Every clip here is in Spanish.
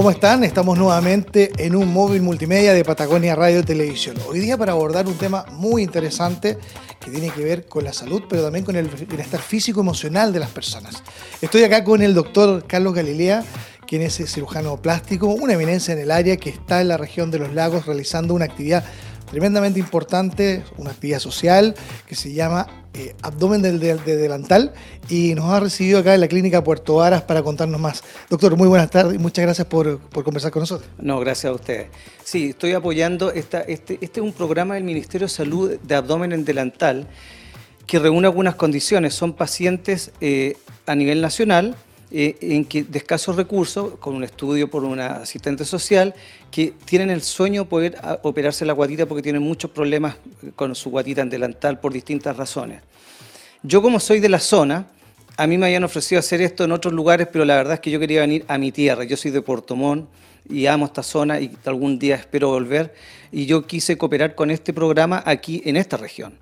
¿cómo están? Estamos nuevamente en un móvil multimedia de Patagonia Radio y Televisión. Hoy día para abordar un tema muy interesante que tiene que ver con la salud, pero también con el bienestar físico-emocional de las personas. Estoy acá con el doctor Carlos Galilea, quien es cirujano plástico, una eminencia en el área que está en la región de los lagos realizando una actividad tremendamente importante, una actividad social que se llama eh, Abdomen del, de, Delantal y nos ha recibido acá en la clínica Puerto Varas para contarnos más. Doctor, muy buenas tardes y muchas gracias por, conversar con nosotros. No, gracias a ustedes. Sí, estoy apoyando, esta, este, este es un programa del Ministerio de Salud de Abdomen en Delantal que reúne algunas condiciones. Son pacientes eh, a nivel nacional eh, en que de escasos recursos, con un estudio por una asistente social, que tienen el sueño de poder ah, operarse la guatita porque tienen muchos problemas con su guatita en delantal por distintas razones. Yo como soy de la zona, a mí me habían ofrecido hacer esto en otros lugares, pero la verdad es que yo quería venir a mi tierra. Yo soy de Portomón y amo esta zona y algún día espero volver. Y yo quise cooperar con este programa aquí en esta región.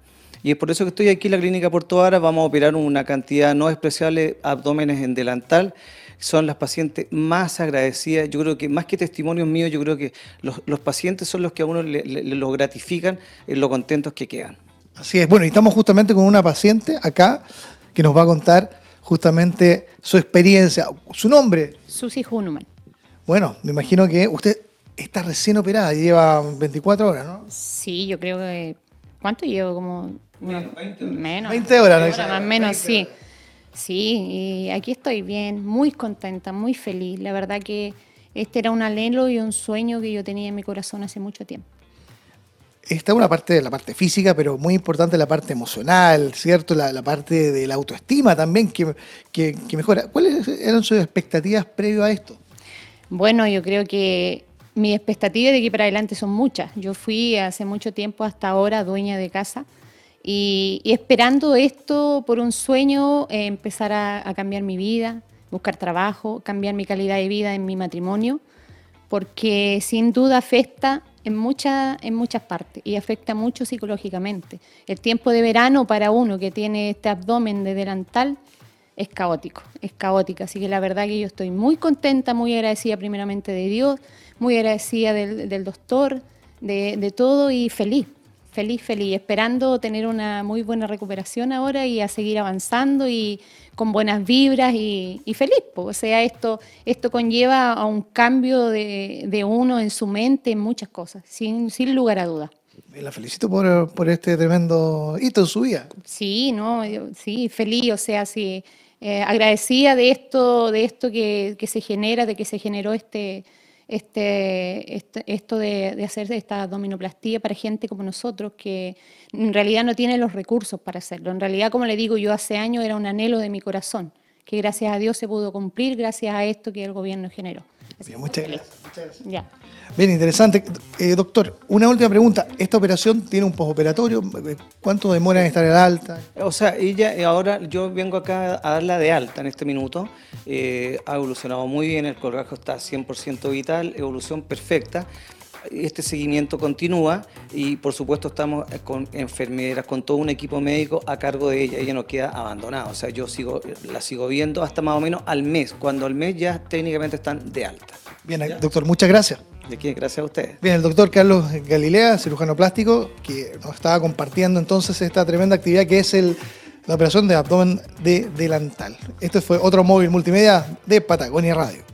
Y es por eso que estoy aquí en la clínica Puerto Vara. Vamos a operar una cantidad no despreciable de abdómenes en delantal. Son las pacientes más agradecidas. Yo creo que más que testimonios míos, yo creo que los, pacientes son los que a uno le, lo gratifican en lo contentos que quedan. Así es. Bueno, y estamos justamente con una paciente acá que nos va a contar justamente su experiencia. ¿Su nombre? Susi Hunuman. Bueno, me imagino que usted está recién operada, lleva 24 horas, ¿no? Sí, yo creo que... ¿Cuánto llevo? Como menos. 20 horas, ¿no? Más o menos, sí. Sí, y aquí estoy bien, muy contenta, muy feliz. La verdad que este era un anhelo y un sueño que yo tenía en mi corazón hace mucho tiempo. Está una parte de la parte física, pero muy importante la parte emocional, ¿cierto? La, parte de la autoestima también que, que, que mejora. ¿Cuáles eran sus expectativas previo a esto? Bueno, yo creo que mis expectativas de aquí para adelante son muchas. Yo fui hace mucho tiempo hasta ahora dueña de casa y, esperando esto por un sueño, eh, empezar a, cambiar mi vida, buscar trabajo, cambiar mi calidad de vida en mi matrimonio, porque sin duda afecta en, en muchas partes y afecta mucho psicológicamente. El tiempo de verano para uno que tiene este abdomen de delantal es caótico, es caótica. Así que la verdad que yo estoy muy contenta, muy agradecida primeramente de Dios, muy agradecida del, doctor, de, todo y feliz, feliz, feliz, esperando tener una muy buena recuperación ahora y a seguir avanzando y con buenas vibras y, feliz. O sea, esto, esto conlleva a un cambio de, uno en su mente, en muchas cosas, sin, sin lugar a dudas. La felicito por, este tremendo hito en su vida. Sí, no, sí, feliz, o sea, sí, eh, agradecida de esto, de esto que, que, se genera, de que se generó este, este, este, esto de, de, hacer esta abdominoplastía para gente como nosotros que en realidad no tiene los recursos para hacerlo. En realidad, como le digo, yo hace años era un anhelo de mi corazón, que gracias a Dios se pudo cumplir gracias a esto que el gobierno generó. Muchas gracias. Ya. Bien, interesante. Eh, doctor, una última pregunta. ¿Esta operación tiene un postoperatorio? ¿Cuánto demora en estar en alta? O sea, ella eh, ahora, yo vengo acá a darla de alta en este minuto. Eh, ha evolucionado muy bien, el colgajo está 100% vital, evolución perfecta. Este seguimiento continúa y por supuesto estamos con enfermeras, con todo un equipo médico a cargo de ella. Ella no queda abandonada, o sea, yo sigo, la sigo viendo hasta más o menos al mes, cuando al mes ya técnicamente están de alta. Bien, doctor, muchas gracias. ¿De quién? Gracias a ustedes. Bien, el doctor Carlos Galilea, cirujano plástico, que nos estaba compartiendo entonces esta tremenda actividad que es el, la operación de abdomen de delantal. Este fue otro móvil multimedia de Patagonia Radio.